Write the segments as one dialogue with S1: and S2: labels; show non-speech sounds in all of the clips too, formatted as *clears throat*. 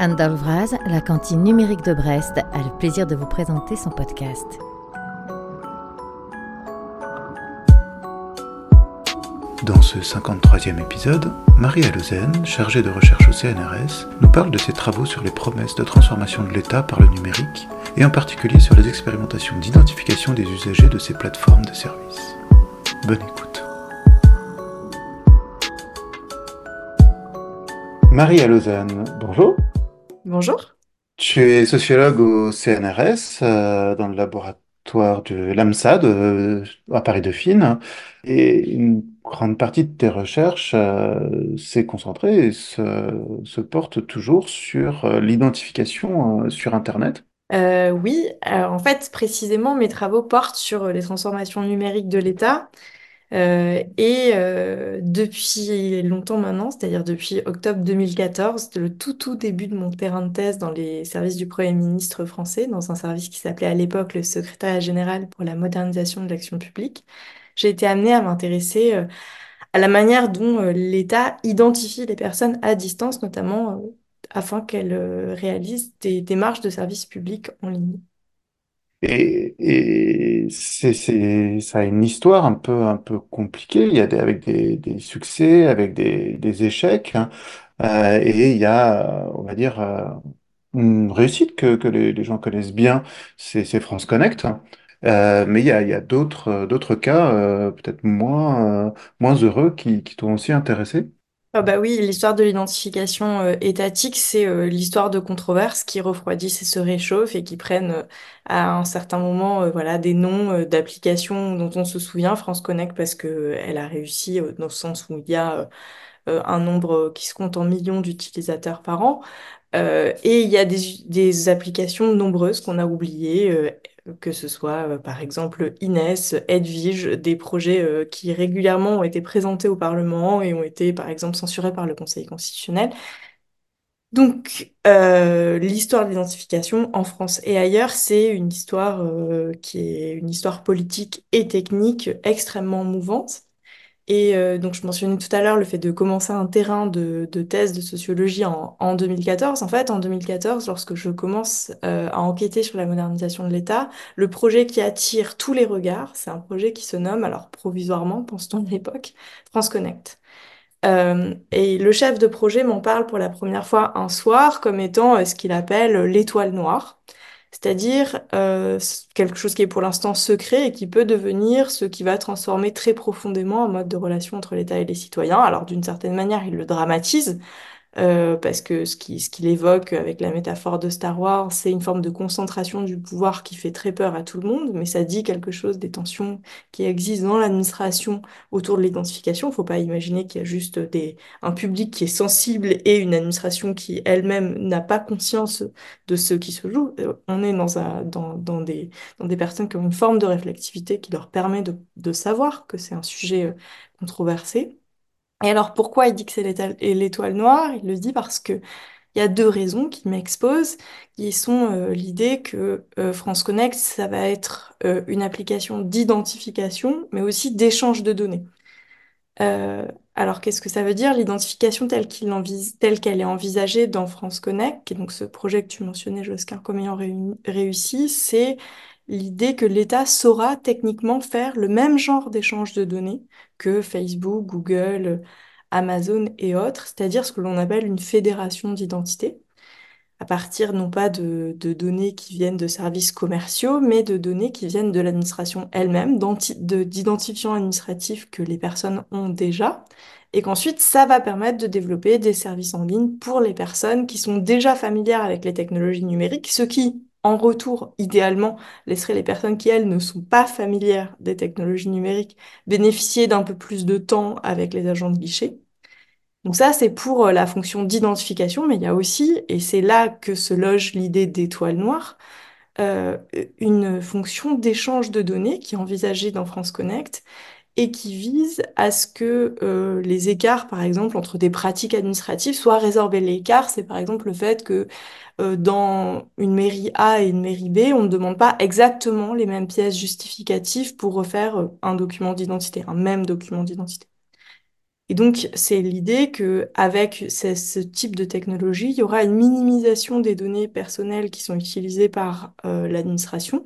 S1: Anne Dalvraz, la cantine numérique de Brest, a le plaisir de vous présenter son podcast.
S2: Dans ce 53e épisode, Marie Aleuzen, chargée de recherche au CNRS, nous parle de ses travaux sur les promesses de transformation de l'État par le numérique, et en particulier sur les expérimentations d'identification des usagers de ces plateformes de services. Bonne écoute. Marie Aleuzen, bonjour.
S3: Bonjour.
S2: Tu es sociologue au CNRS, euh, dans le laboratoire de l'AMSAD euh, à Paris-Dauphine, et une grande partie de tes recherches euh, s'est concentrée et se, se porte toujours sur euh, l'identification euh, sur Internet.
S3: Euh, oui, alors en fait, précisément, mes travaux portent sur les transformations numériques de l'État. Euh, et euh, depuis longtemps maintenant, c'est-à-dire depuis octobre 2014, le tout tout début de mon terrain de thèse dans les services du Premier ministre français, dans un service qui s'appelait à l'époque le Secrétariat général pour la modernisation de l'action publique, j'ai été amenée à m'intéresser euh, à la manière dont l'État identifie les personnes à distance, notamment afin qu'elles réalisent des démarches de services publics en ligne.
S2: Et, et c'est, c'est, ça a une histoire un peu, un peu compliquée. Il y a des, avec des, des succès, avec des, des échecs, hein. Euh, et il y a, on va dire, euh, une réussite que, que les, les gens connaissent bien, c'est, c'est France Connect. hein. Euh, mais il y a, y a d'autres, d'autres cas, euh, peut-être moins, euh, moins heureux qui, qui t'ont aussi intéressé?
S3: Ah bah oui, l'histoire de l'identification euh, étatique, c'est euh, l'histoire de controverses qui refroidissent et se réchauffent et qui prennent euh, à un certain moment voilà, des noms d'applications dont on se souvient, France Connect, parce que elle a réussi dans le sens où il y a un nombre qui se compte en millions d'utilisateurs par an. Et il y a des, applications nombreuses qu'on a oubliées, que ce soit euh, par exemple Inès, Edwige, des projets euh, qui régulièrement ont été présentés au Parlement et ont été par exemple censurés par le Conseil constitutionnel. Donc, euh, l'histoire de l'identification en France et ailleurs, c'est une histoire qui est une histoire politique et technique extrêmement mouvante. Et euh, donc, je mentionnais tout à l'heure le fait de commencer un terrain de, de thèse de sociologie en, en 2014. En fait, en 2014, lorsque je commence euh, à enquêter sur la modernisation de l'État, le projet qui attire tous les regards, c'est un projet qui se nomme, alors provisoirement, pense-t-on à l'époque, France Connect. Euh, et le chef de projet m'en parle pour la première fois un soir comme étant euh, ce qu'il appelle l'étoile noire, c'est-à-dire euh, quelque chose qui est pour l'instant secret et qui peut devenir ce qui va transformer très profondément un mode de relation entre l'État et les citoyens. Alors d'une certaine manière, il le dramatise, euh, parce que ce qui, ce qu'il évoque avec la métaphore de Star Wars, c'est une forme de concentration du pouvoir qui fait très peur à tout le monde, mais ça dit quelque chose des tensions qui existent dans l'administration autour de l'identification. Il ne faut pas imaginer qu'il y a juste des, un public qui est sensible et une administration qui elle-même n'a pas conscience de ce qui se joue. Euh, On est dans, un, dans, dans des, dans des personnes qui ont une forme de réflexivité qui leur permet de, de savoir que c'est un sujet euh, controversé. Et alors, pourquoi il dit que c'est l'étoile noire? Il le dit parce que il y a deux raisons qui m'exposent, qui sont euh, l'idée que euh, France Connect, ça va être euh, une application d'identification, mais aussi d'échange de données. Alors, qu'est-ce que ça veut dire? L'identification telle qu'elle est envisagée dans France Connect, qui est donc ce projet que tu mentionnais, Joschin, comme ayant réussi, c'est l'idée que l'État saura techniquement faire le même genre d'échange de données que Facebook, Google, Amazon et autres, c'est-à-dire ce que l'on appelle une fédération d'identité à partir non pas de, de données qui viennent de services commerciaux, mais de données qui viennent de l'administration elle-même, d'identifiants administratifs que les personnes ont déjà, et qu'ensuite ça va permettre de développer des services en ligne pour les personnes qui sont déjà familières avec les technologies numériques, ce qui, en retour, idéalement, laisserait les personnes qui, elles, ne sont pas familières des technologies numériques bénéficier d'un peu plus de temps avec les agents de guichet. Donc ça, c'est pour euh, la fonction d'identification, mais il y a aussi, et c'est là que se loge l'idée d'étoile noire, euh, une fonction d'échange de données qui est envisagée dans France Connect et qui vise à ce que euh, les écarts, par exemple, entre des pratiques administratives soient résorbés. L'écart, c'est par exemple le fait que euh, dans une mairie A et une mairie B, on ne demande pas exactement les mêmes pièces justificatives pour refaire euh, un document d'identité, un même document d'identité. Et donc, c'est l'idée que avec ce, type de technologie, il y aura une minimisation des données personnelles qui sont utilisées par l'administration,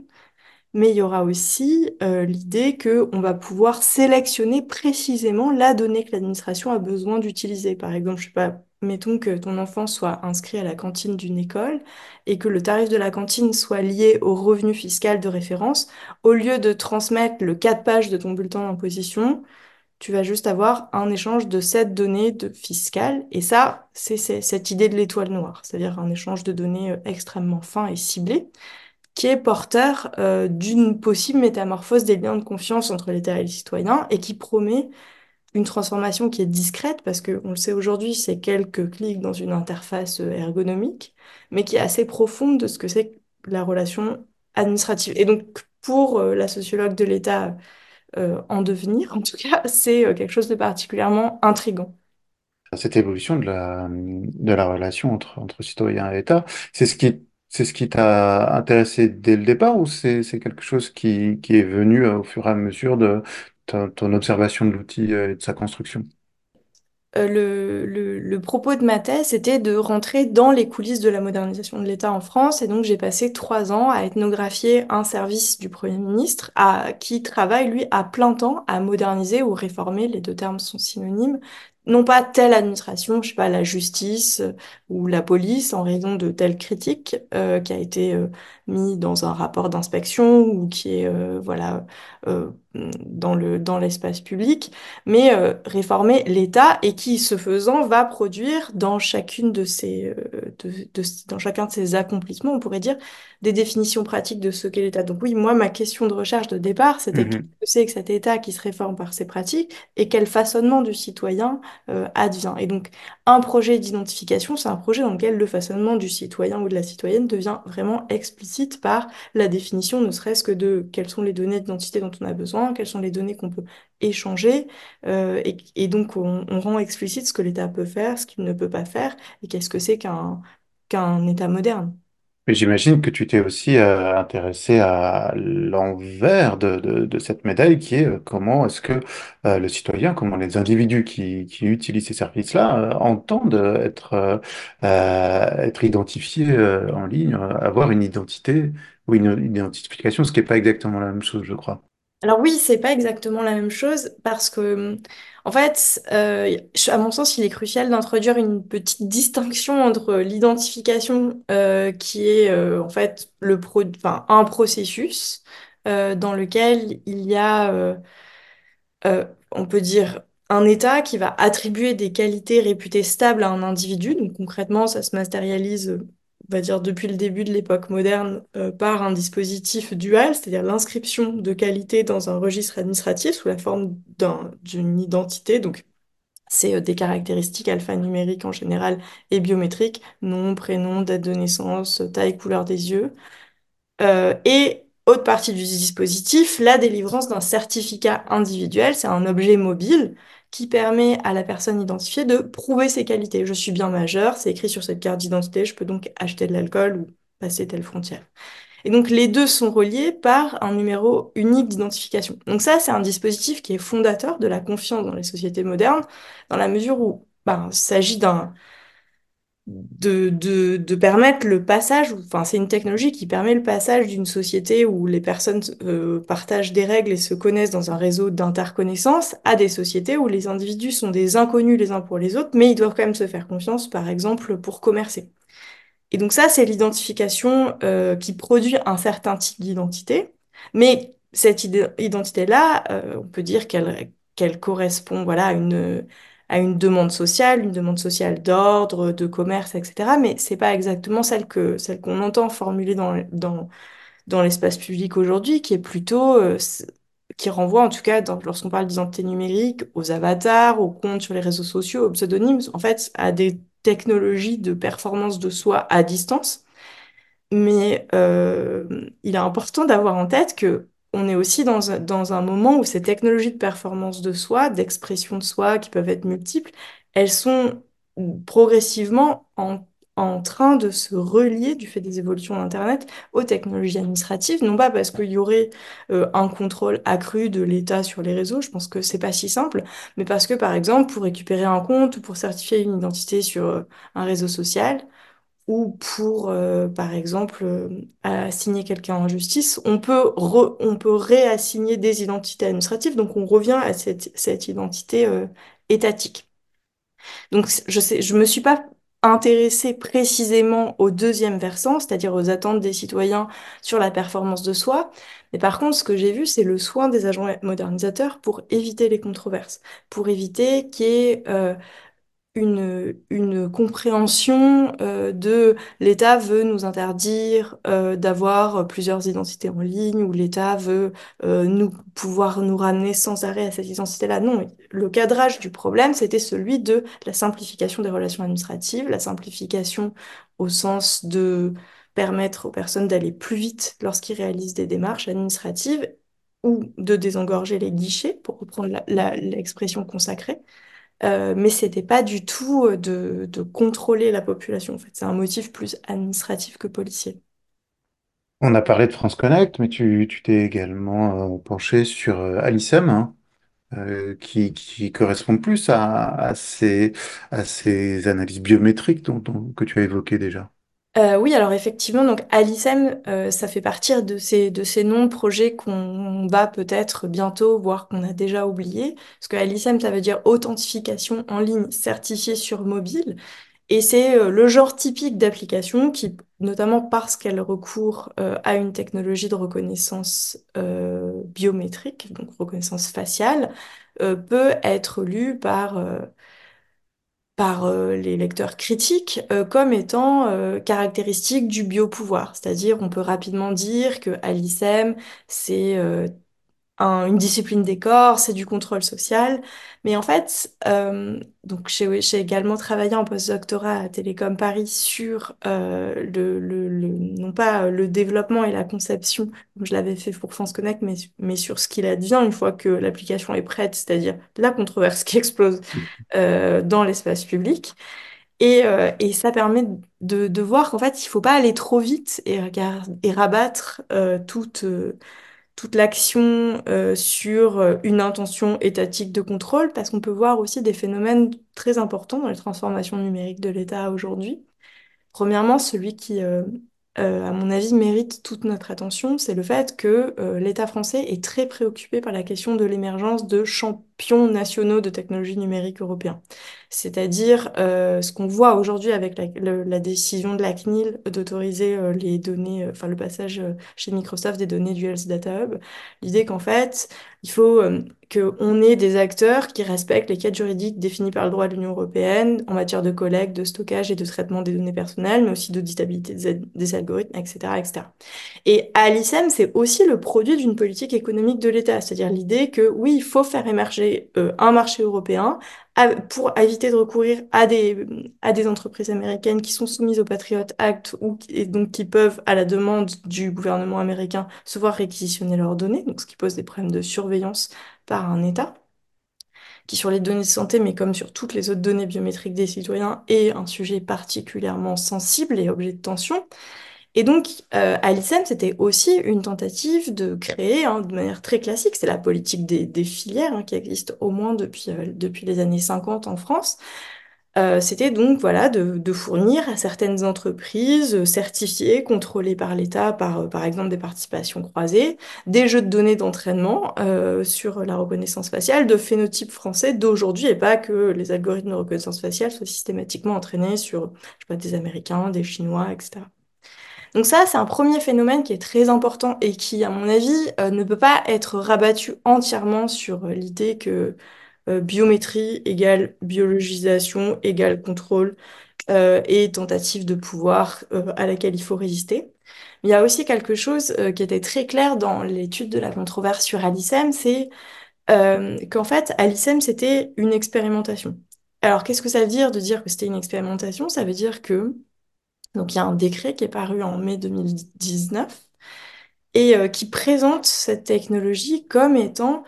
S3: mais il y aura aussi euh, l'idée qu'on va pouvoir sélectionner précisément la donnée que l'administration a besoin d'utiliser. Par exemple, je sais pas, mettons que ton enfant soit inscrit à la cantine d'une école et que le tarif de la cantine soit lié au revenu fiscal de référence, au lieu de transmettre le 4 pages de ton bulletin d'imposition, tu vas juste avoir un échange de cette donnée de fiscale. Et ça, c'est cette idée de l'étoile noire, c'est-à-dire un échange de données euh, extrêmement fin et ciblé, qui est porteur euh, d'une possible métamorphose des liens de confiance entre l'État et les citoyens et qui promet une transformation qui est discrète, parce qu'on le sait aujourd'hui, c'est quelques clics dans une interface euh, ergonomique, mais qui est assez profonde de ce que c'est la relation administrative. Et donc, pour la sociologue de l'État, euh, en devenir. En tout cas, *laughs* c'est euh, quelque chose de particulièrement intrigant.
S2: Cette évolution de la, de la relation entre, entre citoyen et État, c'est ce qui, c'est ce qui t'a intéressé dès le départ ou c'est, quelque chose qui, est venu euh, au fur et à mesure de ton, observation de l'outil et de sa construction?
S3: Euh, le, propos de ma thèse, c'était de rentrer dans les coulisses de la modernisation de l'État en France. Et donc, j'ai passé trois ans à ethnographier un service du Premier ministre qui travaille, lui, à plein temps à moderniser ou réformer, les deux termes sont synonymes, non pas telle administration, je sais pas, la justice euh, ou la police en raison de telle critique euh, qui a été euh, mis dans un rapport d'inspection ou qui est euh, voilà euh, dans le dans l'espace public, mais euh, réformer l'État et qui, ce faisant, va produire dans chacune de ces de, de- dans chacun de ces accomplissements, on pourrait dire, des définitions pratiques de ce qu'est l'État. Donc oui, moi, ma question de recherche de départ, c'était qu'est-ce
S2: Mhm.
S3: que c'est que cet État qui se réforme par ses pratiques et quel façonnement du citoyen euh, advient. Et donc, un projet d'identification, c'est un projet dans lequel le façonnement du citoyen ou de la citoyenne devient vraiment explicite par la définition, ne serait-ce que de quelles sont les données d'identité dont on a besoin, quelles sont les données qu'on peut échanger, euh, et, donc on, rend explicite ce que l'État peut faire, ce qu'il ne peut pas faire, et qu'est-ce que c'est qu'un qu'un État moderne.
S2: Mais j'imagine que tu t'es aussi euh, intéressé à l'envers de, de, cette médaille qui est euh, comment est-ce que le citoyen, comment les individus qui, qui utilisent ces services-là entendent être, être identifiés en ligne, avoir une identité ou une identification, ce qui n'est pas exactement la même chose, je crois.
S3: Alors oui, c'est pas exactement la même chose parce que, en fait, euh, à mon sens, il est crucial d'introduire une petite distinction entre l'identification euh, qui est euh, en fait un processus dans lequel il y a on peut dire, un État qui va attribuer des qualités réputées stables à un individu. Donc concrètement, ça se matérialise, on va dire, depuis le début de l'époque moderne euh, par un dispositif dual, c'est-à-dire l'inscription de qualités dans un registre administratif sous la forme d'un- d'une identité. Donc c'est euh, des caractéristiques alphanumériques en général et biométriques, nom, prénom, date de naissance, taille, couleur des yeux. Euh, et autre partie du dispositif, la délivrance d'un certificat individuel, c'est un objet mobile qui permet à la personne identifiée de prouver ses qualités. Je suis bien majeur, c'est écrit sur cette carte d'identité, je peux donc acheter de l'alcool ou passer telle frontière. Et donc les deux sont reliés par un numéro unique d'identification. Donc ça, c'est un dispositif qui est fondateur de la confiance dans les sociétés modernes, dans la mesure où ben, il s'agit d'un de, de, permettre le passage, enfin c'est une technologie qui permet le passage d'une société où les personnes euh, partagent des règles et se connaissent dans un réseau d'interconnaissance à des sociétés où les individus sont des inconnus les uns pour les autres, mais ils doivent quand même se faire confiance, par exemple, pour commercer. Et donc ça, c'est l'identification euh, qui produit un certain type d'identité. Mais cette id- identité-là, euh, on peut dire qu'elle qu'elle correspond voilà, à une, à une demande sociale, une demande sociale d'ordre, de commerce, etc. Mais c'est pas exactement celle que, celle qu'on entend formulée dans, dans, dans l'espace public aujourd'hui, qui est plutôt, euh, qui renvoie en tout cas, lorsqu'on parle d'identité numérique, aux avatars, aux comptes sur les réseaux sociaux, aux pseudonymes, en fait, à des technologies de performance de soi à distance. Mais euh, il est important d'avoir en tête que on est aussi dans un, dans un moment où ces technologies de performance de soi, d'expression de soi, qui peuvent être multiples, elles sont progressivement en, en train de se relier du fait des évolutions d'Internet aux technologies administratives, non pas parce qu'il y aurait euh, un contrôle accru de l'État sur les réseaux, je pense que c'est pas si simple, mais parce que par exemple pour récupérer un compte ou pour certifier une identité sur euh, un réseau social ou pour euh, par exemple assigner quelqu'un en justice, on peut on peut réassigner des identités administratives, donc on revient à cette, identité étatique. Donc je sais, je me suis pas intéressée précisément au deuxième versant, c'est-à-dire aux attentes des citoyens sur la performance de soi. Mais par contre, ce que j'ai vu, c'est le soin des agents modernisateurs pour éviter les controverses, pour éviter qu'il y ait euh, une, compréhension euh, de l'État veut nous interdire euh, d'avoir plusieurs identités en ligne ou l'État veut euh, nous pouvoir nous ramener sans arrêt à cette identité-là. Non, le cadrage du problème, c'était celui de la simplification des relations administratives, la simplification au sens de permettre aux personnes d'aller plus vite lorsqu'ils réalisent des démarches administratives ou de désengorger les guichets, pour reprendre l'expression consacrée. Euh, mais c'était pas du tout euh, de, contrôler la population. En fait, c'est un motif plus administratif que policier.
S2: On a parlé de France Connect, mais tu t'es également euh, penché sur euh, Alicem, hein, euh, qui, correspond plus à, ces, analyses biométriques que tu as évoquées déjà.
S3: Euh, oui, alors effectivement, donc Alicem, euh, ça fait partie de ces, de ces noms de projets qu'on va peut-être bientôt, voire qu'on a déjà oubliés. Parce que Alicem, ça veut dire authentification en ligne certifiée sur mobile. Et c'est euh, le genre typique d'application qui, notamment parce qu'elle recourt euh, à une technologie de reconnaissance euh, biométrique, donc reconnaissance faciale, peut être lue par par euh, les lecteurs critiques euh, comme étant euh, caractéristique du biopouvoir. C'est-à-dire, on peut rapidement dire que Alicem, c'est un- une discipline des corps, c'est du contrôle social. Mais en fait, euh, j'ai également travaillé en postdoctorat à Télécom Paris sur euh, le, non pas le développement et la conception, comme je l'avais fait pour France Connect, mais, mais sur ce qu'il advient une fois que l'application est prête, c'est-à-dire la controverse *laughs* qui explose euh, dans l'espace public. Et, euh, et ça permet de, de voir qu'en fait, il faut pas aller trop vite et, et rabattre euh, toute, euh, toute l'action euh, sur euh, une intention étatique de contrôle, parce qu'on peut voir aussi des phénomènes très importants dans les transformations numériques de l'État aujourd'hui. Premièrement, celui qui, euh, à mon avis, mérite toute notre attention, c'est le fait que l'État français est très préoccupé par la question de l'émergence de champions nationaux de technologie numérique européens. C'est-à-dire euh, ce qu'on voit aujourd'hui avec la, décision de la CNIL d'autoriser euh, les données, euh, enfin le passage chez Microsoft des données du Health Data Hub. L'idée qu'en fait, il faut qu'on ait des acteurs qui respectent les cadres juridiques définis par le droit de l'Union européenne en matière de collecte, de stockage et de traitement des données personnelles, mais aussi d'auditabilité des, algorithmes, etc., etc. Et Alicem, c'est aussi le produit d'une politique économique de l'État, c'est-à-dire l'idée que oui, il faut faire émerger euh, un marché européen pour éviter de recourir à des, à des entreprises américaines qui sont soumises au Patriot Act ou et donc qui peuvent, à la demande du gouvernement américain, se voir réquisitionner leurs données, donc ce qui pose des problèmes de surveillance par un État, qui sur les données de santé, mais comme sur toutes les autres données biométriques des citoyens, est un sujet particulièrement sensible et objet de tension. Et donc, euh, Alicem, c'était aussi une tentative de créer, hein, de manière très classique, c'est la politique des, des filières hein, qui existe au moins depuis, euh, depuis les années 50 en France, euh, c'était donc voilà de, de fournir à certaines entreprises euh, certifiées, contrôlées par l'État, par, euh, par exemple des participations croisées, des jeux de données d'entraînement euh, sur la reconnaissance faciale de phénotypes français d'aujourd'hui et pas que les algorithmes de reconnaissance faciale soient systématiquement entraînés sur je sais pas, des Américains, des Chinois, etc. Donc ça, c'est un premier phénomène qui est très important et qui, à mon avis, euh, ne peut pas être rabattu entièrement sur euh, l'idée que euh, biométrie égale biologisation égale contrôle euh, et tentative de pouvoir à laquelle il faut résister. Il y a aussi quelque chose qui était très clair dans l'étude de la controverse sur Alicem, c'est qu'en fait, Alicem, c'était une expérimentation. Alors, qu'est-ce que ça veut dire de dire que c'était une expérimentation? Ça veut dire que donc il y a un décret qui est paru en mai 2019 et euh, qui présente cette technologie comme étant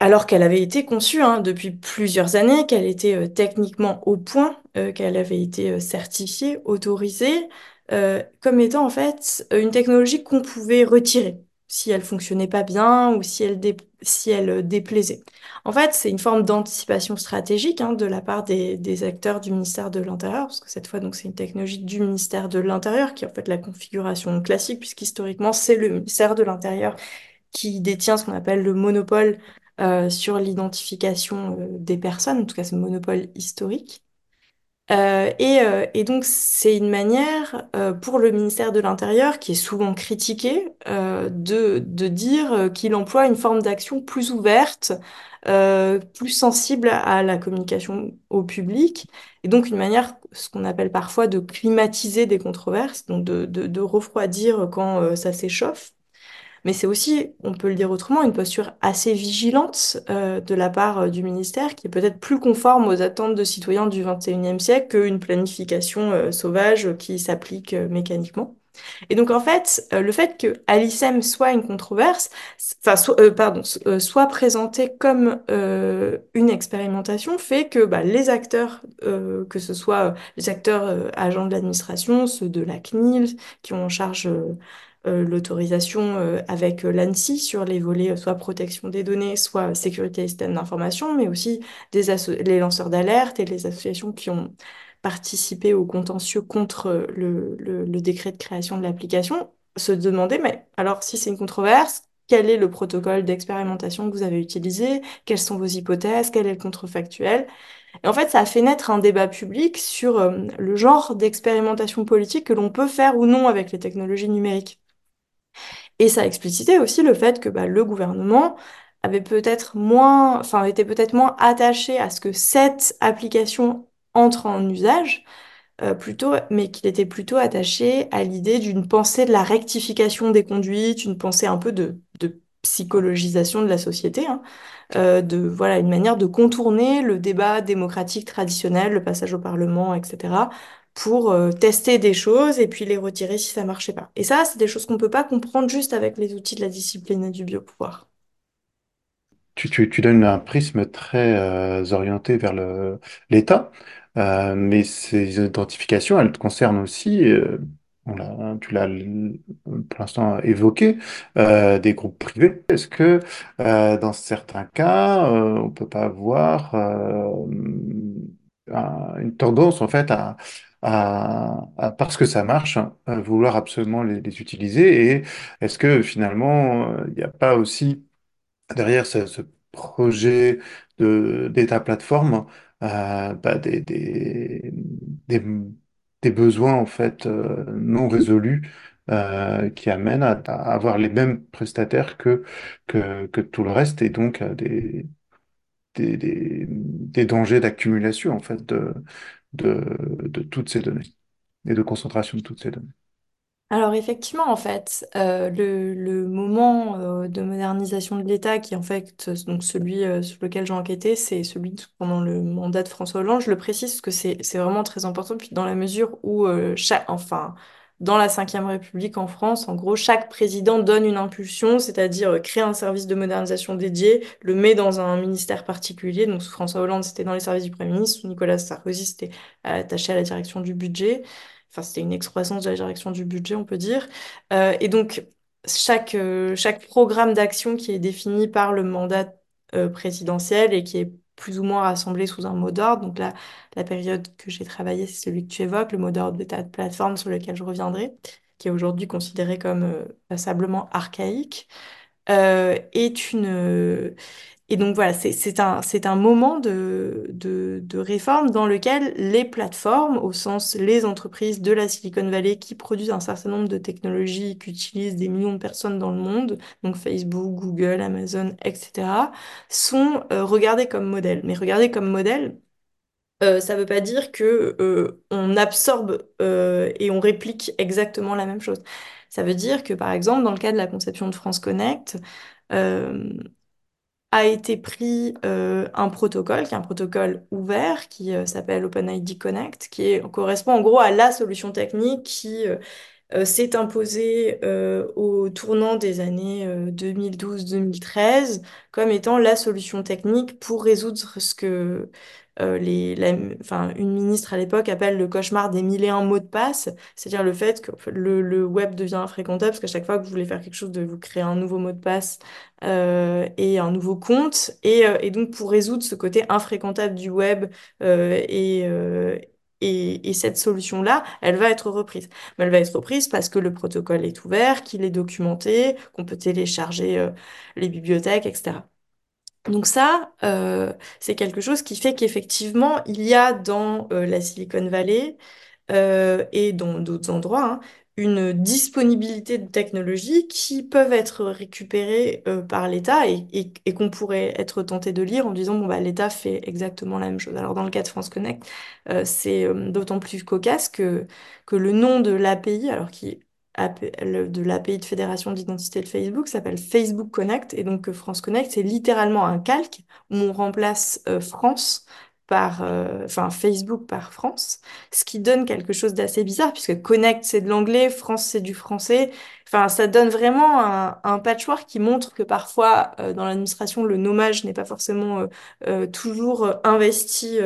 S3: alors qu'elle avait été conçue hein, depuis plusieurs années, qu'elle était euh, techniquement au point, euh, qu'elle avait été certifiée, autorisée, comme étant en fait une technologie qu'on pouvait retirer si elle fonctionnait pas bien ou si elle, si elle déplaisait. En fait, c'est une forme d'anticipation stratégique hein, de la part des, des, acteurs du ministère de l'Intérieur, parce que cette fois, c'est une technologie du ministère de l'Intérieur qui est en fait la configuration classique, puisqu'historiquement, c'est le ministère de l'Intérieur qui détient ce qu'on appelle le monopole euh, sur l'identification euh, des personnes, en tout cas ce monopole historique. Euh, et, et, donc c'est une manière pour le ministère de l'Intérieur, qui est souvent critiqué, de, de, dire qu'il emploie une forme d'action plus ouverte, plus sensible à la communication au public, et donc une manière, ce qu'on appelle parfois de climatiser des controverses, donc de, de, de refroidir quand ça s'échauffe mais c'est aussi, on peut le dire autrement, une posture assez vigilante euh, de la part euh, du ministère qui est peut-être plus conforme aux attentes de citoyens du XXIe siècle qu'une planification euh, sauvage qui s'applique mécaniquement. Et donc en fait, le fait que Alicem soit une controverse, enfin pardon, soit présenté comme une expérimentation, fait que bah, les acteurs, que ce soit les acteurs agents de l'administration, ceux de la CNIL, qui ont en charge euh, l'autorisation euh, avec euh, l'ANSI sur les volets soit protection des données, soit sécurité et système d'information, mais aussi des les lanceurs d'alerte et les associations qui ont participé au contentieux contre le, le, le décret de création de l'application, se demander, mais alors si c'est une controverse, quel est le protocole d'expérimentation que vous avez utilisé, quelles sont vos hypothèses, quel est le contrefactuel? Et en fait, ça a fait naître un débat public sur le genre d'expérimentation politique que l'on peut faire ou non avec les technologies numériques. Et ça explicitait aussi le fait que bah, le gouvernement avait peut-être moins, enfin, était peut-être moins attaché à ce que cette application entre en usage, euh, plutôt, mais qu'il était plutôt attaché à l'idée d'une pensée de la rectification des conduites, une pensée un peu de, de psychologisation de la société, hein, euh, de voilà une manière de contourner le débat démocratique traditionnel, le passage au Parlement, etc., pour euh, tester des choses et puis les retirer si ça marchait pas. Et ça, c'est des choses qu'on peut pas comprendre juste avec les outils de la discipline et du biopouvoir.
S2: Tu, tu, tu donnes un prisme très euh, orienté vers l'État, euh, mais ces identifications, elles te concernent aussi, on tu l'as pour l'instant évoqué, des groupes privés. Est-ce que dans certains cas, on peut pas avoir une tendance en fait à à, parce que ça marche, à vouloir absolument les, utiliser. Et est-ce que finalement, euh, il n'y a pas aussi derrière ce, projet de, d'État plateforme euh, bah, des, des, des, besoins en fait euh, non résolus qui amènent à, avoir les mêmes prestataires que, que, que tout le reste et donc des, des, des, dangers d'accumulation en fait de, de, toutes ces données et de concentration de toutes ces données.
S3: Alors effectivement, en fait, euh, le, moment euh, de modernisation de l'État, qui est en fait donc celui euh, sur lequel j'ai enquêté, c'est celui pendant le mandat de François Hollande. Je le précise parce que c'est c'est vraiment très important, puis dans la mesure où chaque, enfin, dans la Ve République en France, en gros, chaque président donne une impulsion, c'est-à-dire euh, crée un service de modernisation dédié, le met dans un ministère particulier. Donc, sous François Hollande, c'était dans les services du Premier ministre. Sous Nicolas Sarkozy, c'était euh, attaché à la direction du budget. Enfin, c'était une excroissance de la direction du budget, on peut dire. Euh, et donc, chaque, chaque programme d'action qui est défini par le mandat présidentiel et qui est plus ou moins rassemblés sous un mot d'ordre. Donc là, la période que j'ai travaillé, c'est celui que tu évoques, le mot d'ordre de plateforme sur lequel je reviendrai, qui est aujourd'hui considéré comme euh, passablement archaïque, euh, est une, et donc voilà, c'est un, moment de, réforme dans lequel les plateformes, au sens les entreprises de la Silicon Valley qui produisent un certain nombre de technologies qu'utilisent des millions de personnes dans le monde, donc Facebook, Google, Amazon, etc., sont euh, regardées comme modèles. Mais regardées comme modèles, euh, ça ne veut pas dire que euh, on absorbe et on réplique exactement la même chose. Ça veut dire que, par exemple, dans le cas de la conception de France Connect, a été pris euh, un protocole, qui est un protocole ouvert, qui euh, s'appelle OpenID Connect, qui correspond en gros à la solution technique qui euh, s'est imposé euh, au tournant des années 2012-2013 comme étant la solution technique pour résoudre ce que euh, les, la- enfin, une ministre à l'époque appelle le cauchemar des mille et un mots de passe, c'est-à-dire le fait que le, le web devient infréquentable parce qu'à chaque fois que vous voulez faire quelque chose, vous créer un nouveau mot de passe euh, et un nouveau compte. Et, euh, et donc pour résoudre ce côté infréquentable du web euh, et, euh, et, et cette solution-là, elle va être reprise. Mais elle va être reprise parce que le protocole est ouvert, qu'il est documenté, qu'on peut télécharger euh, les bibliothèques, etc. Donc ça, euh, c'est quelque chose qui fait qu'effectivement, il y a dans euh, la Silicon Valley euh, et dans d'autres endroits hein, une disponibilité de technologies qui peuvent être récupérées par l'État et, qu'on pourrait être tenté de lire en disant, bon, bah, l'État fait exactement la même chose. Alors dans le cas de France Connect, c'est d'autant plus cocasse que, que le nom de l'API, alors qui de l'API de Fédération d'identité de Facebook s'appelle Facebook Connect et donc euh, France Connect c'est littéralement un calque où on remplace euh, France par euh, enfin Facebook par France ce qui donne quelque chose d'assez bizarre puisque Connect c'est de l'anglais France c'est du français. Enfin ça donne vraiment un, patchwork qui montre que parfois dans l'administration le nommage n'est pas forcément toujours investi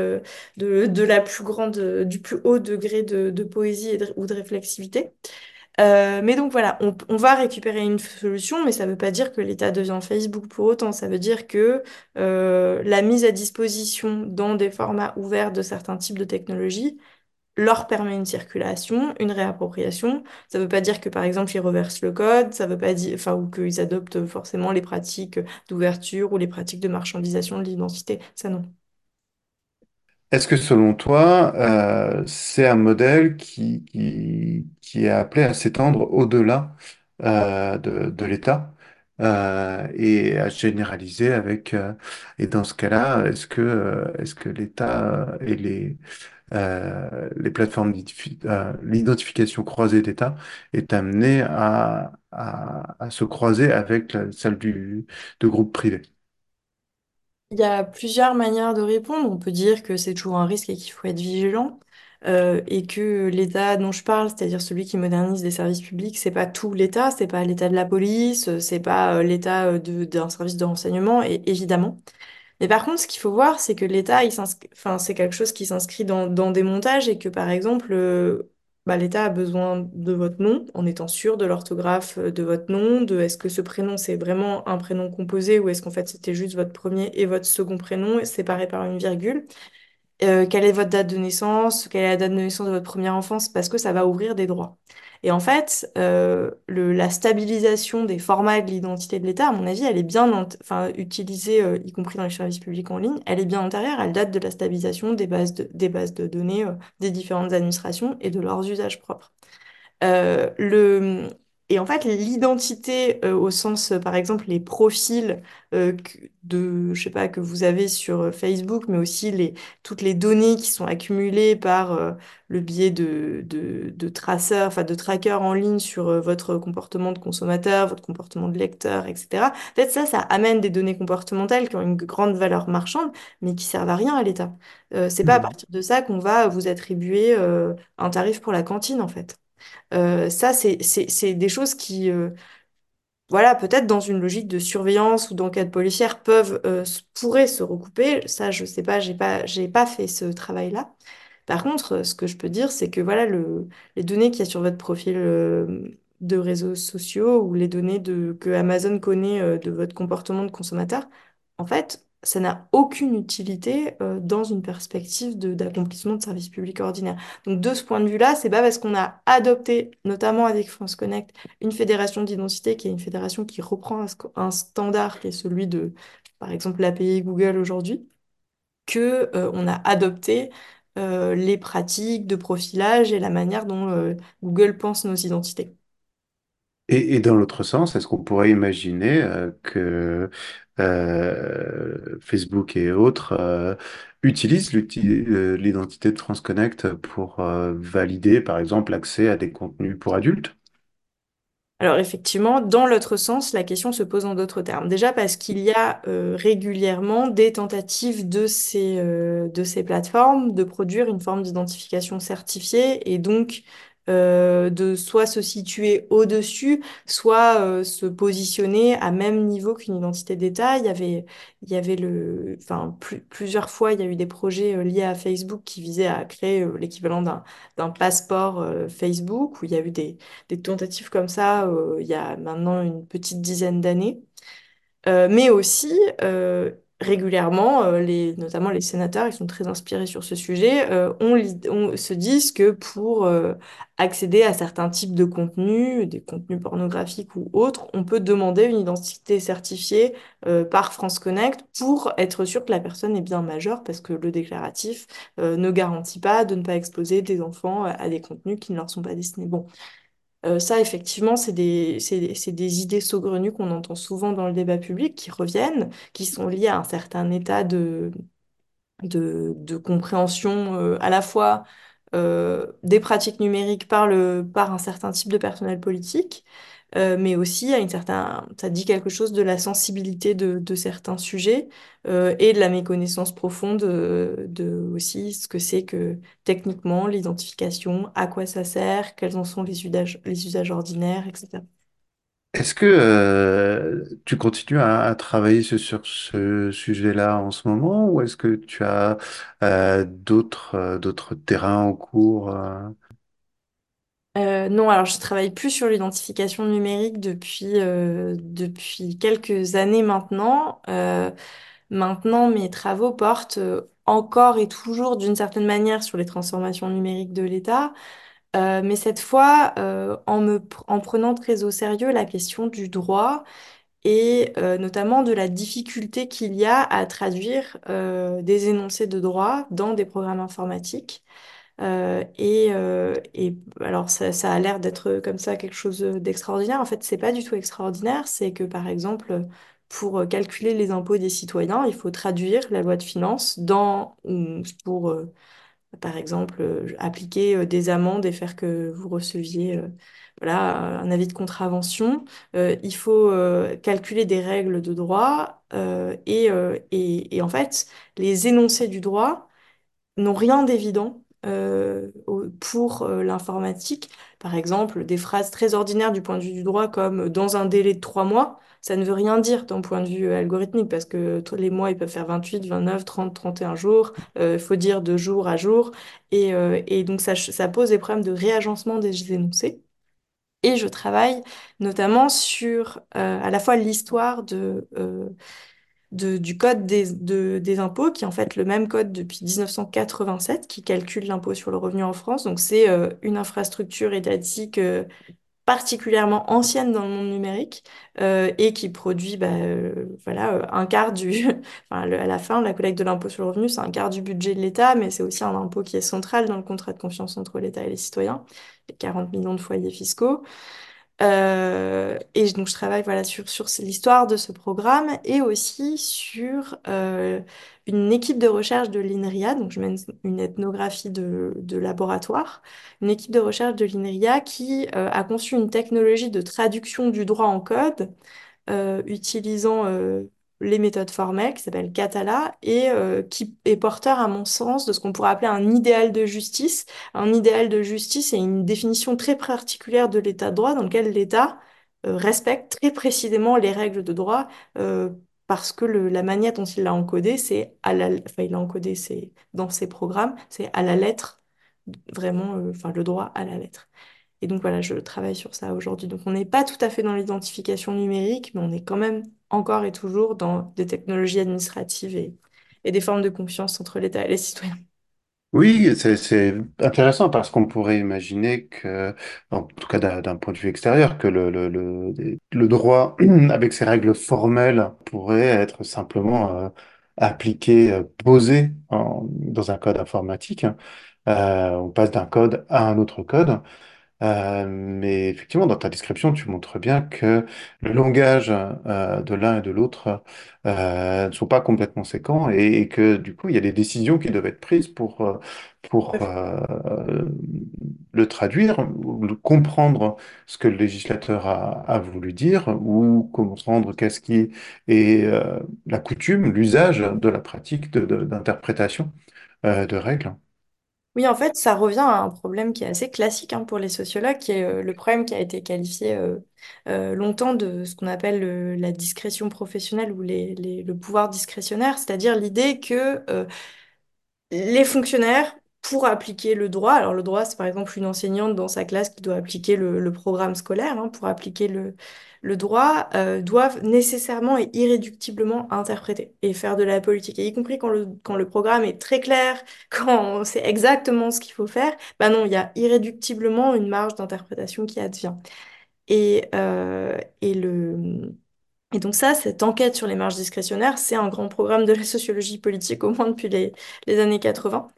S3: de, la plus grande du plus haut degré de, poésie et ou de réflexivité euh, mais donc voilà, on, va récupérer une solution, mais ça ne veut pas dire que l'État devient Facebook pour autant. Ça veut dire que euh, la mise à disposition dans des formats ouverts de certains types de technologies leur permet une circulation, une réappropriation. Ça ne veut pas dire que par exemple ils reversent le code, ça veut pas dire, enfin, ou qu'ils adoptent forcément les pratiques d'ouverture ou les pratiques de marchandisation de l'identité. Ça non.
S2: Est-ce que selon toi, euh, c'est un modèle qui, qui, est appelé à s'étendre au-delà euh, de, de l'État euh, et à se généraliser avec... et dans ce cas-là, est-ce que, est-ce que l'État et les, euh, les plateformes d'identifi- l'identification croisée d'État est amenée à, à, se croiser avec celle du, de groupes privés?
S3: Il y a plusieurs manières de répondre. On peut dire que c'est toujours un risque et qu'il faut être vigilant. euh, et que l'État dont je parle, c'est-à-dire celui qui modernise les services publics, c'est pas tout l'État, c'est pas l'État de la police, c'est pas euh, l'État euh, d'un service de renseignement, évidemment. Mais par contre, ce qu'il faut voir, c'est que l'État, il s'inscrit- enfin, c'est quelque chose qui s'inscrit dans, dans des montages et que, par exemple, euh, bah, l'État a besoin de votre nom en étant sûr de l'orthographe euh, de votre nom, de est-ce que ce prénom, c'est vraiment un prénom composé ou est-ce qu'en fait, c'était juste votre premier et votre second prénom séparés par une virgule. Euh, quelle est votre date de naissance, quelle est la date de naissance de votre première enfance, parce que ça va ouvrir des droits. Et en fait, euh, le, la stabilisation des formats de l'identité de l'État, à mon avis, elle est bien enfin, utilisée, euh, y compris dans les services publics en ligne, elle est bien antérieure, elle date de la stabilisation des bases de, des bases de données euh, des différentes administrations et de leurs usages propres. Euh, le... Et en fait, l'identité euh, au sens, euh, par exemple, les profils euh, que- de, je sais pas, que vous avez sur euh, Facebook, mais aussi les, toutes les données qui sont accumulées par euh, le biais de, de, de traceurs, enfin de trackers en ligne sur votre comportement de consommateur, votre comportement de lecteur, etc. En fait, ça, ça amène des données comportementales qui ont une grande valeur marchande, mais qui servent à rien à l'État. Euh, c'est pas à partir de ça qu'on va vous attribuer euh, un tarif pour la cantine, en fait. Euh, ça, c'est, des choses qui, euh, voilà, peut-être dans une logique de surveillance ou d'enquête policière peuvent, euh, pourraient se recouper. Ça, je sais pas, j'ai pas, pas fait ce travail-là. Par contre, ce que je peux dire, c'est que voilà, le, les données qu'il y a sur votre profil de réseaux sociaux ou les données de, que Amazon connaît de votre comportement de consommateur, en fait, ça n'a aucune utilité euh, dans une perspective d'accomplissement de services publics ordinaires. Donc, de ce point de vue-là, c'est pas parce qu'on a adopté, notamment avec France Connect, une fédération d'identité qui est une fédération qui reprend un, standard qui est celui de, par exemple, l'API Google aujourd'hui que euh, on a adopté euh, les pratiques de profilage et la manière dont euh, Google pense nos identités.
S2: Et, dans l'autre sens, est-ce qu'on pourrait imaginer que euh, Facebook et autres euh, utilisent euh, l'identité de TransConnect pour euh, valider, par exemple, l'accès à des contenus pour adultes?
S3: Alors effectivement, dans l'autre sens, la question se pose en d'autres termes. Déjà parce qu'il y a régulièrement des tentatives de ces, de ces plateformes de produire une forme d'identification certifiée et donc euh, de soit se situer au-dessus, soit euh, se positionner à même niveau qu'une identité d'État. Il y avait, il y avait le, enfin, plus- plusieurs fois, il y a eu des projets euh, liés à Facebook qui visaient à créer l'équivalent d'un d'un passeport Facebook, où il y a eu des, des tentatives comme ça il y a maintenant une petite dizaine d'années. Mais aussi, régulièrement, euh, les, notamment les sénateurs, ils sont très inspirés sur ce sujet, euh, on, se disent que pour euh, accéder à certains types de contenus, des contenus pornographiques ou autres, on peut demander une identité certifiée par France Connect pour être sûr que la personne est bien majeure, parce que le déclaratif ne garantit pas de ne pas exposer des enfants à des contenus qui ne leur sont pas destinés. Bon. Euh, ça, effectivement, c'est des, idées saugrenues qu'on entend souvent dans le débat public, qui reviennent, qui sont liées à un certain état de, compréhension euh, à la fois euh, des pratiques numériques par par un certain type de personnel politique, euh, mais aussi à une certaine, ça dit quelque chose de la sensibilité de, de certains sujets euh, et de la méconnaissance profonde euh, de aussi ce que c'est que techniquement l'identification, à quoi ça sert, quels en sont les usages, les usages ordinaires, etc.
S2: Est-ce que tu continues à, travailler sur, ce sujet-là en ce moment ou est-ce que tu as d'autres terrains en cours Euh,
S3: non, alors je travaille plus sur l'identification numérique depuis, euh, depuis quelques années maintenant. Euh, maintenant, mes travaux portent encore et toujours d'une certaine manière sur les transformations numériques de l'État, mais cette fois en me, en prenant très au sérieux la question du droit et notamment de la difficulté qu'il y a à traduire des énoncés de droit dans des programmes informatiques. Euh, et, euh, et alors ça, a l'air d'être comme ça quelque chose d'extraordinaire. En fait, c'est pas du tout extraordinaire. C'est que par exemple, pour calculer les impôts des citoyens, il faut traduire la loi de finances dans ou pour euh, par exemple euh, appliquer euh, des amendes et faire que vous receviez euh, voilà un avis de contravention. Euh, il faut euh, calculer des règles de droit euh, euh, et, et en fait les énoncés du droit n'ont rien d'évident euh, pour euh, l'informatique. Par exemple, des phrases très ordinaires du point de vue du droit comme euh, dans un délai de trois mois, ça ne veut rien dire d'un point de vue algorithmique parce que tous les mois, ils peuvent faire 28, 29, 30, 31 jours. Il faut dire de jour à jour. Et, donc, ça, pose des problèmes de réagencement des énoncés. Et je travaille notamment sur à la fois l'histoire de, du code des, de- des impôts, qui est en fait le même code depuis 1987, qui calcule l'impôt sur le revenu en France. Donc c'est euh, une infrastructure étatique euh, particulièrement ancienne dans le monde numérique euh, et qui produit bah, voilà, un quart du... *laughs* enfin, à la fin, la collecte de l'impôt sur le revenu, c'est un quart du budget de l'État, mais c'est aussi un impôt qui est central dans le contrat de confiance entre l'État et les citoyens. Les 40 millions de foyers fiscaux. Euh, et donc je travaille voilà sur sur l'histoire de ce programme et aussi sur euh, une équipe de recherche de l'INRIA. Donc je mène une ethnographie de, de laboratoire, une équipe de recherche de l'INRIA qui euh, a conçu une technologie de traduction du droit en code utilisant les méthodes formelles qui s'appelle Catala et euh, qui est porteur, à mon sens, de ce qu'on pourrait appeler un idéal de justice. Un idéal de justice est une définition très particulière de l'état de droit dans lequel l'État euh, respecte très précisément les règles de droit euh, parce que la manière dont il l'a encodé, c'est à la, enfin, il l'a encodé, c'est dans ses programmes, c'est à la lettre, vraiment, enfin, le droit à la lettre. Et donc voilà, je travaille sur ça aujourd'hui. Donc on n'est pas tout à fait dans l'identification numérique, mais on est quand même encore et toujours dans des technologies administratives et, des formes de confiance entre l'État et les citoyens.
S2: Oui, c'est intéressant parce qu'on pourrait imaginer que, en tout cas d'un point de vue extérieur, que le, droit, *clears throat* avec ses règles formelles, pourrait être simplement euh, appliqué, euh, posé dans un code informatique. Euh, on passe d'un code à un autre code. Euh, mais effectivement, dans ta description, tu montres bien que le langage euh, de l'un et de l'autre euh, ne sont pas complètement séquents et, et que du coup, il y a des décisions qui doivent être prises pour, euh, pour euh, le traduire, ou le- comprendre ce que le législateur a, a voulu dire ou comprendre qu'est-ce qui est euh, la coutume, l'usage de la pratique de- de- d'interprétation euh, de règles.
S3: Oui, en fait, ça revient à un problème qui est assez classique hein, pour les sociologues, qui est euh, le problème qui a été qualifié euh, euh, longtemps de ce qu'on appelle la discrétion professionnelle ou le pouvoir discrétionnaire, c'est-à-dire l'idée que les fonctionnaires, pour appliquer le droit, alors le droit, c'est par exemple une enseignante dans sa classe qui doit appliquer le, programme scolaire, hein, pour appliquer le, droit, euh, doivent nécessairement et irréductiblement interpréter et faire de la politique. Et y compris quand le, quand le programme est très clair, *laughs* quand on sait exactement ce qu'il faut faire, bah non, il y a irréductiblement une marge d'interprétation qui advient. Et, euh, et le... Et donc ça, cette enquête sur les marges discrétionnaires, c'est un grand programme de la sociologie politique, au moins depuis les, les années 80.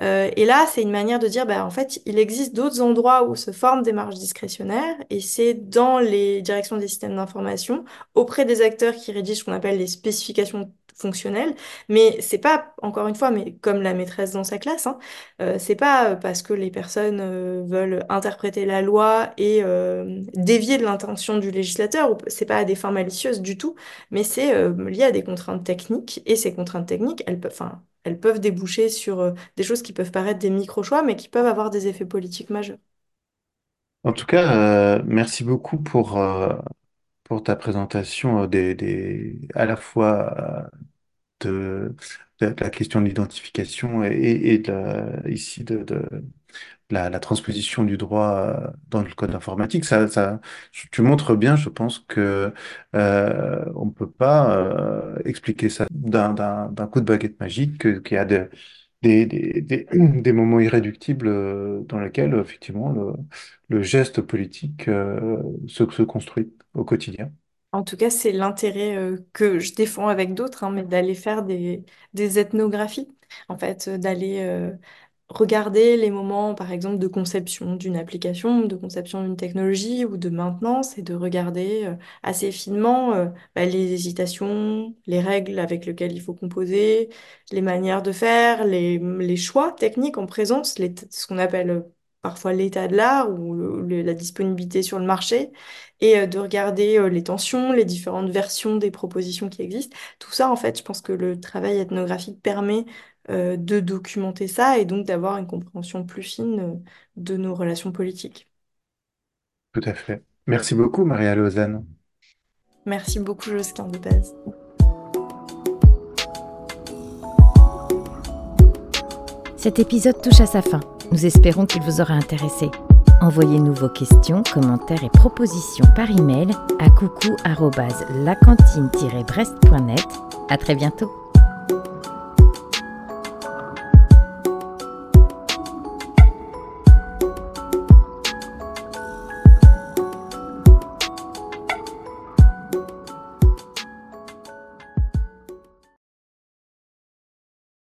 S3: Euh, et là, c'est une manière de dire, bah, en fait, il existe d'autres endroits où se forment des marges discrétionnaires, et c'est dans les directions des systèmes d'information, auprès des acteurs qui rédigent ce qu'on appelle les spécifications fonctionnelles. Mais c'est pas, encore une fois, mais comme la maîtresse dans sa classe, hein, euh, c'est pas euh, parce que les personnes euh, veulent interpréter la loi et euh, dévier de l'intention du législateur, c'est pas à des fins malicieuses du tout, mais c'est lié à des contraintes techniques, et ces contraintes techniques, elles peuvent, enfin, elles peuvent déboucher sur euh, des choses qui peuvent paraître des micro-choix, mais qui peuvent avoir des effets politiques majeurs.
S2: En tout cas, euh, merci beaucoup pour, euh, ta présentation des, à la fois de, la question de l'identification et, ici de la, transposition du droit euh, dans le code informatique. Ça, tu montres bien, je pense que euh, on peut pas euh, expliquer ça d'un coup de baguette magique, que- qu'il y a *clears throat* des, moments irréductibles euh, dans lesquels, effectivement, le, geste politique euh, se, construit au quotidien.
S3: En tout cas, c'est l'intérêt euh, que je défends avec d'autres, hein, mais d'aller faire des, ethnographies, en fait, euh, d'aller euh, regarder les moments, par exemple, de conception d'une application, de conception d'une technologie ou de maintenance, et de regarder euh, assez finement euh, bah, les hésitations, les règles avec lesquelles il faut composer, les manières de faire, les, les choix techniques en présence, ce qu'on appelle euh, parfois l'état de l'art ou la disponibilité sur le marché et de regarder les tensions, les différentes versions des propositions qui existent. Tout ça, en fait, je pense que le travail ethnographique permet euh, de documenter ça et donc d'avoir une compréhension plus fine euh, de nos relations politiques.
S2: Tout à fait. Merci beaucoup, Maria Lausanne.
S3: Merci beaucoup, Josquin de.
S1: Cet épisode touche à sa fin. Nous espérons qu'il vous aura intéressé. Envoyez-nous vos questions, commentaires et propositions par email à coucou@lacantine-brest.net. À très bientôt.